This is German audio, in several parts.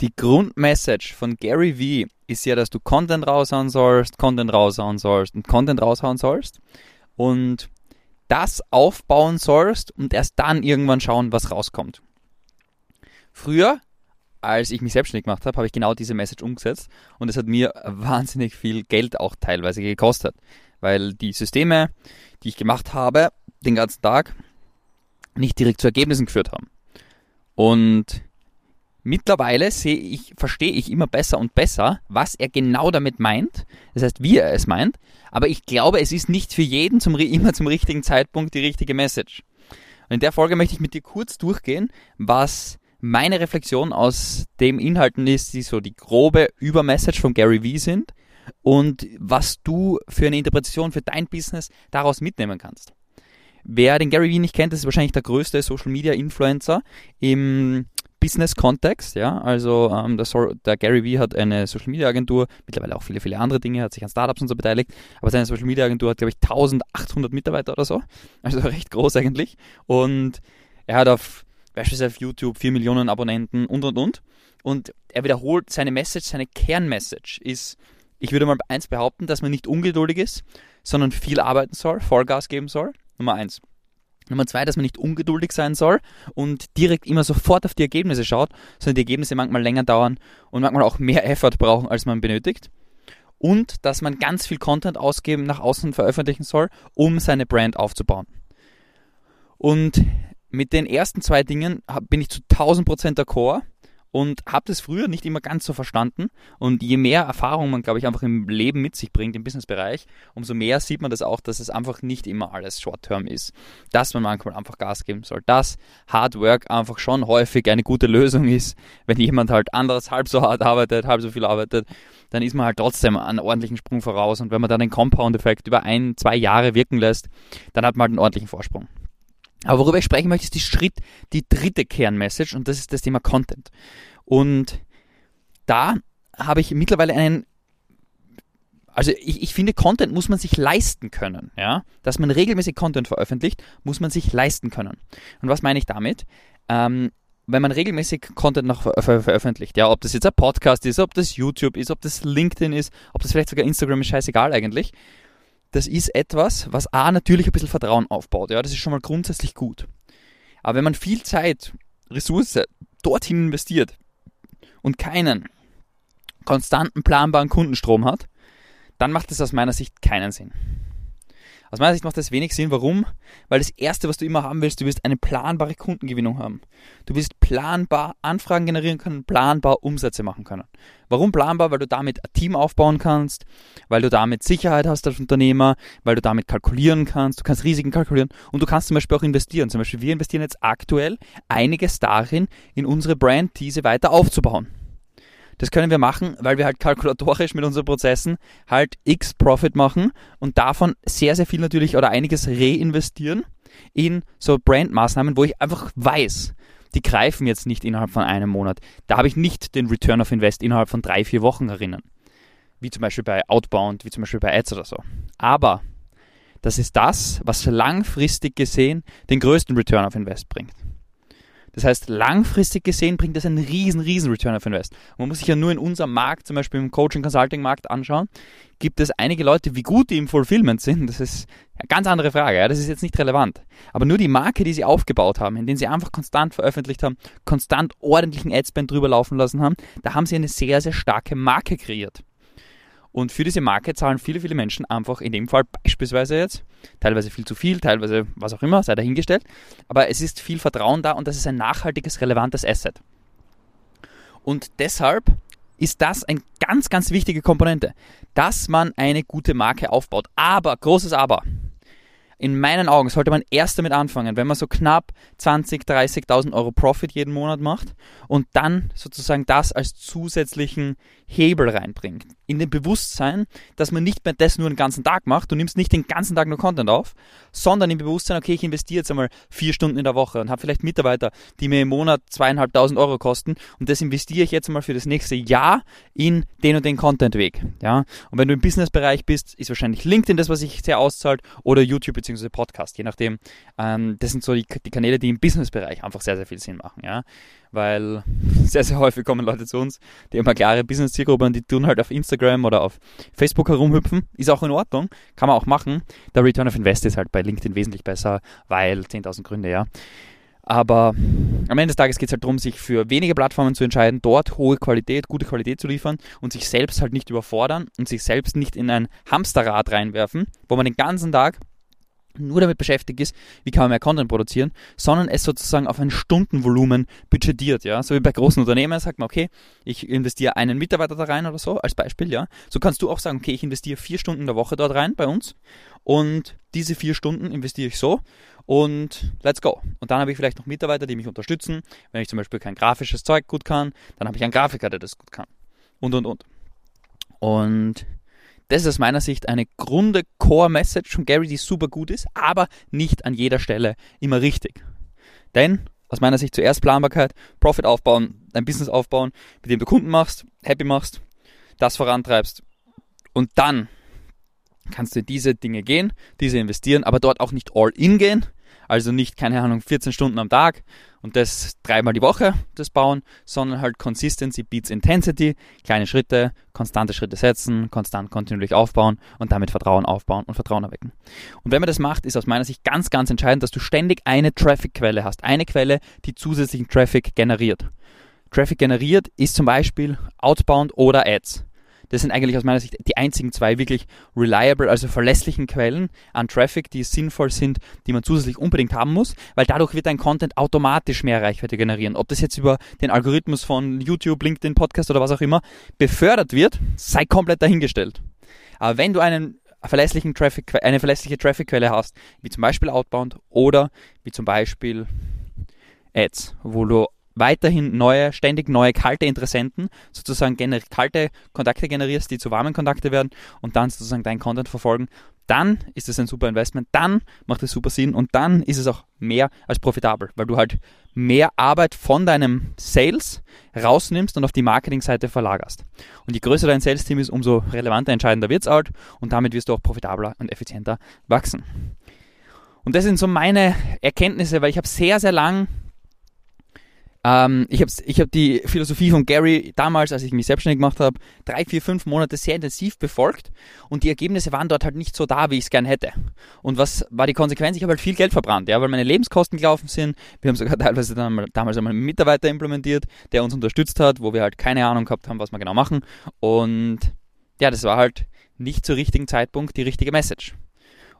Die Grundmessage von Gary Vee ist ja, dass du Content raushauen sollst, Content raushauen sollst und Content raushauen sollst und das aufbauen sollst und erst dann irgendwann schauen, was rauskommt. Früher, als ich mich selbstständig gemacht habe, habe ich genau diese Message umgesetzt und es hat mir wahnsinnig viel Geld auch teilweise gekostet, weil die Systeme, die ich gemacht habe, den ganzen Tag nicht direkt zu Ergebnissen geführt haben. Und mittlerweile sehe ich, verstehe ich immer besser und besser, was er genau damit meint. Das heißt, wie er es meint. Aber ich glaube, es ist nicht für jeden zum, immer zum richtigen Zeitpunkt die richtige Message. Und in der Folge möchte ich mit dir kurz durchgehen, was meine Reflexion aus dem Inhalten ist, die so die grobe Übermessage von Gary Vee sind und was du für eine Interpretation für dein Business daraus mitnehmen kannst. Wer den Gary Vee nicht kennt, das ist wahrscheinlich der größte Social Media Influencer im Business-Kontext, ja, also ähm, der, der, Gary Vee hat eine Social-Media-Agentur, mittlerweile auch viele, viele andere Dinge, hat sich an Startups und so beteiligt, aber seine Social-Media-Agentur hat, glaube ich, 1800 Mitarbeiter oder so, also recht groß eigentlich. Und er hat auf beispielsweise auf YouTube 4 Millionen Abonnenten und und und. Und er wiederholt seine Message, seine Kernmessage ist, ich würde mal eins behaupten, dass man nicht ungeduldig ist, sondern viel arbeiten soll, Vollgas geben soll, Nummer eins. Nummer zwei, dass man nicht ungeduldig sein soll und direkt immer sofort auf die Ergebnisse schaut, sondern die Ergebnisse manchmal länger dauern und manchmal auch mehr Effort brauchen, als man benötigt. Und dass man ganz viel Content ausgeben, nach außen veröffentlichen soll, um seine Brand aufzubauen. Und mit den ersten zwei Dingen bin ich zu 1000% d'accord und habe das früher nicht immer ganz so verstanden. Und je mehr Erfahrung man, glaube ich, einfach im Leben mit sich bringt, im Businessbereich, umso mehr sieht man das auch, dass es einfach nicht immer alles Short-Term ist. Dass man manchmal einfach Gas geben soll. Dass Hard Work einfach schon häufig eine gute Lösung ist. Wenn jemand halt anderes halb so hart arbeitet, halb so viel arbeitet, dann ist man halt trotzdem einen ordentlichen Sprung voraus. Und wenn man dann den Compound-Effekt über ein, zwei Jahre wirken lässt, dann hat man halt einen ordentlichen Vorsprung. Aber worüber ich sprechen möchte, ist die Schritt, die dritte Kernmessage und das ist das Thema Content. Und da habe ich mittlerweile einen also ich, ich, finde, Content muss man sich leisten können. Ja? Dass man regelmäßig Content veröffentlicht, muss man sich leisten können. Und was meine ich damit? Ähm, wenn man regelmäßig Content noch ver ver veröffentlicht, ja, ob das jetzt ein Podcast ist, ob das YouTube ist, ob das LinkedIn ist, ob das vielleicht sogar Instagram ist, scheißegal eigentlich, das ist etwas, was A natürlich ein bisschen Vertrauen aufbaut. Ja, das ist schon mal grundsätzlich gut. Aber wenn man viel Zeit, Ressource dorthin investiert und keinen konstanten planbaren Kundenstrom hat, dann macht es aus meiner Sicht keinen Sinn. Aus meiner Sicht macht das wenig Sinn. Warum? Weil das Erste, was du immer haben willst, du wirst eine planbare Kundengewinnung haben. Du wirst planbar Anfragen generieren können, planbar Umsätze machen können. Warum planbar? Weil du damit ein Team aufbauen kannst, weil du damit Sicherheit hast als Unternehmer, weil du damit kalkulieren kannst, du kannst Risiken kalkulieren und du kannst zum Beispiel auch investieren. Zum Beispiel wir investieren jetzt aktuell einiges darin, in unsere Brand diese weiter aufzubauen. Das können wir machen, weil wir halt kalkulatorisch mit unseren Prozessen halt X Profit machen und davon sehr, sehr viel natürlich oder einiges reinvestieren in so Brandmaßnahmen, wo ich einfach weiß, die greifen jetzt nicht innerhalb von einem Monat. Da habe ich nicht den Return of Invest innerhalb von drei, vier Wochen erinnern. Wie zum Beispiel bei Outbound, wie zum Beispiel bei Ads oder so. Aber das ist das, was langfristig gesehen den größten Return of Invest bringt. Das heißt, langfristig gesehen bringt das einen riesen, riesen Return of Invest. man muss sich ja nur in unserem Markt, zum Beispiel im Coaching-Consulting-Markt anschauen, gibt es einige Leute, wie gut die im Fulfillment sind. Das ist eine ganz andere Frage, ja? das ist jetzt nicht relevant. Aber nur die Marke, die sie aufgebaut haben, in denen sie einfach konstant veröffentlicht haben, konstant ordentlichen Adspend drüber laufen lassen haben, da haben sie eine sehr, sehr starke Marke kreiert. Und für diese Marke zahlen viele, viele Menschen einfach in dem Fall beispielsweise jetzt, teilweise viel zu viel, teilweise was auch immer, sei dahingestellt. Aber es ist viel Vertrauen da und das ist ein nachhaltiges, relevantes Asset. Und deshalb ist das eine ganz, ganz wichtige Komponente, dass man eine gute Marke aufbaut. Aber, großes Aber, in meinen Augen sollte man erst damit anfangen, wenn man so knapp 20, 30.000 Euro Profit jeden Monat macht und dann sozusagen das als zusätzlichen Hebel reinbringt. In dem Bewusstsein, dass man nicht mehr das nur den ganzen Tag macht, du nimmst nicht den ganzen Tag nur Content auf, sondern im Bewusstsein, okay, ich investiere jetzt einmal vier Stunden in der Woche und habe vielleicht Mitarbeiter, die mir im Monat zweieinhalbtausend Euro kosten und das investiere ich jetzt einmal für das nächste Jahr in den und den Content-Weg. Ja? Und wenn du im Business-Bereich bist, ist wahrscheinlich LinkedIn das, was sich sehr auszahlt oder YouTube bzw Podcast, je nachdem. Ähm, das sind so die, die, Kanäle, die im Business-Bereich einfach sehr, sehr viel Sinn machen, ja. Weil sehr, sehr häufig kommen Leute zu uns, die haben eine klare Business-Zielgruppe und die tun halt auf Instagram oder auf Facebook herumhüpfen. Ist auch in Ordnung, kann man auch machen. Der Return of Invest ist halt bei LinkedIn wesentlich besser, weil 10.000 Gründe, ja. Aber am Ende des Tages geht es halt darum, sich für wenige Plattformen zu entscheiden, dort hohe Qualität, gute Qualität zu liefern und sich selbst halt nicht überfordern und sich selbst nicht in ein Hamsterrad reinwerfen, wo man den ganzen Tag nur damit beschäftigt ist, wie kann man mehr Content produzieren, sondern es sozusagen auf ein Stundenvolumen budgetiert, ja. So wie bei großen Unternehmen sagt man, okay, ich investiere einen Mitarbeiter da rein oder so, als Beispiel, ja. So kannst du auch sagen, okay, ich investiere vier Stunden in der Woche dort rein bei uns und diese vier Stunden investiere ich so und let's go. Und dann habe ich vielleicht noch Mitarbeiter, die mich unterstützen. Wenn ich zum Beispiel kein grafisches Zeug gut kann, dann habe ich einen Grafiker, der das gut kann. Und, und, und. Und das ist aus meiner Sicht eine grunde Core-Message von Gary, die super gut ist, aber nicht an jeder Stelle immer richtig. Denn aus meiner Sicht zuerst Planbarkeit, Profit aufbauen, dein Business aufbauen, mit dem du Kunden machst, happy machst, das vorantreibst und dann kannst du diese Dinge gehen, diese investieren, aber dort auch nicht all in gehen, also nicht, keine Ahnung, 14 Stunden am Tag und das dreimal die Woche, das bauen, sondern halt Consistency beats Intensity, kleine Schritte, konstante Schritte setzen, konstant kontinuierlich aufbauen und damit Vertrauen aufbauen und Vertrauen erwecken. Und wenn man das macht, ist aus meiner Sicht ganz, ganz entscheidend, dass du ständig eine Traffic-Quelle hast. Eine Quelle, die zusätzlichen Traffic generiert. Traffic generiert ist zum Beispiel Outbound oder Ads. Das sind eigentlich aus meiner Sicht die einzigen zwei wirklich reliable, also verlässlichen Quellen an Traffic, die sinnvoll sind, die man zusätzlich unbedingt haben muss, weil dadurch wird dein Content automatisch mehr Reichweite generieren. Ob das jetzt über den Algorithmus von YouTube, LinkedIn, Podcast oder was auch immer befördert wird, sei komplett dahingestellt. Aber wenn du einen verlässlichen Traffic, eine verlässliche Traffic-Quelle hast, wie zum Beispiel Outbound oder wie zum Beispiel Ads, wo du weiterhin neue, ständig neue kalte Interessenten, sozusagen kalte Kontakte generierst, die zu warmen Kontakte werden und dann sozusagen deinen Content verfolgen, dann ist es ein super Investment, dann macht es super Sinn und dann ist es auch mehr als profitabel, weil du halt mehr Arbeit von deinem Sales rausnimmst und auf die Marketingseite verlagerst. Und je größer dein Sales-Team ist, umso relevanter, entscheidender wird es halt und damit wirst du auch profitabler und effizienter wachsen. Und das sind so meine Erkenntnisse, weil ich habe sehr, sehr lang ähm, ich habe ich hab die Philosophie von Gary damals, als ich mich selbstständig gemacht habe, drei, vier, fünf Monate sehr intensiv befolgt und die Ergebnisse waren dort halt nicht so da, wie ich es gern hätte. Und was war die Konsequenz? Ich habe halt viel Geld verbrannt, ja, weil meine Lebenskosten gelaufen sind. Wir haben sogar teilweise dann, damals einmal einen Mitarbeiter implementiert, der uns unterstützt hat, wo wir halt keine Ahnung gehabt haben, was wir genau machen. Und ja, das war halt nicht zur richtigen Zeitpunkt die richtige Message.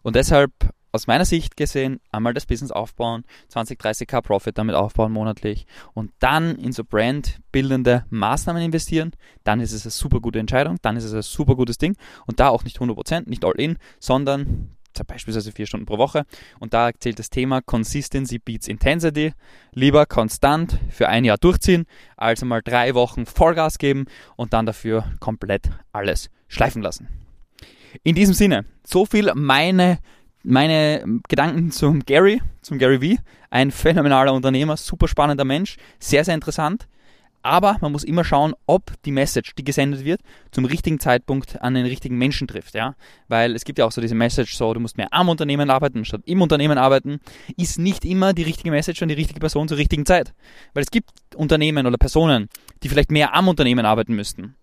Und deshalb aus meiner Sicht gesehen, einmal das Business aufbauen, 20, 30k Profit damit aufbauen monatlich und dann in so brandbildende Maßnahmen investieren, dann ist es eine super gute Entscheidung, dann ist es ein super gutes Ding und da auch nicht 100%, nicht all in, sondern beispielsweise vier Stunden pro Woche. Und da zählt das Thema Consistency beats Intensity. Lieber konstant für ein Jahr durchziehen, als einmal drei Wochen Vollgas geben und dann dafür komplett alles schleifen lassen. In diesem Sinne, so viel meine meine Gedanken zum Gary, zum Gary V. Ein phänomenaler Unternehmer, super spannender Mensch, sehr, sehr interessant. Aber man muss immer schauen, ob die Message, die gesendet wird, zum richtigen Zeitpunkt an den richtigen Menschen trifft, ja. Weil es gibt ja auch so diese Message, so, du musst mehr am Unternehmen arbeiten statt im Unternehmen arbeiten, ist nicht immer die richtige Message an die richtige Person zur richtigen Zeit. Weil es gibt Unternehmen oder Personen, die vielleicht mehr am Unternehmen arbeiten müssten.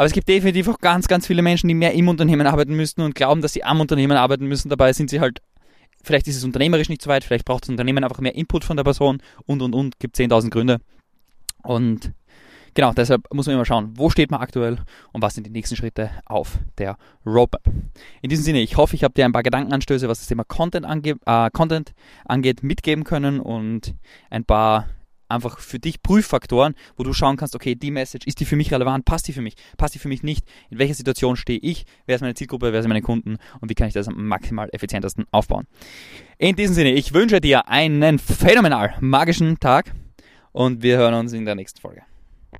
Aber es gibt definitiv auch ganz, ganz viele Menschen, die mehr im Unternehmen arbeiten müssen und glauben, dass sie am Unternehmen arbeiten müssen. Dabei sind sie halt, vielleicht ist es unternehmerisch nicht so weit, vielleicht braucht das Unternehmen einfach mehr Input von der Person und, und, und, gibt 10.000 Gründe. Und genau, deshalb muss man immer schauen, wo steht man aktuell und was sind die nächsten Schritte auf der Roadmap. In diesem Sinne, ich hoffe, ich habe dir ein paar Gedankenanstöße, was das Thema Content, ange äh, Content angeht, mitgeben können und ein paar einfach für dich Prüffaktoren, wo du schauen kannst, okay, die Message, ist die für mich relevant, passt die für mich, passt die für mich nicht, in welcher Situation stehe ich, wer ist meine Zielgruppe, wer sind meine Kunden? Und wie kann ich das am maximal effizientesten aufbauen. In diesem Sinne, ich wünsche dir einen phänomenal magischen Tag und wir hören uns in der nächsten Folge.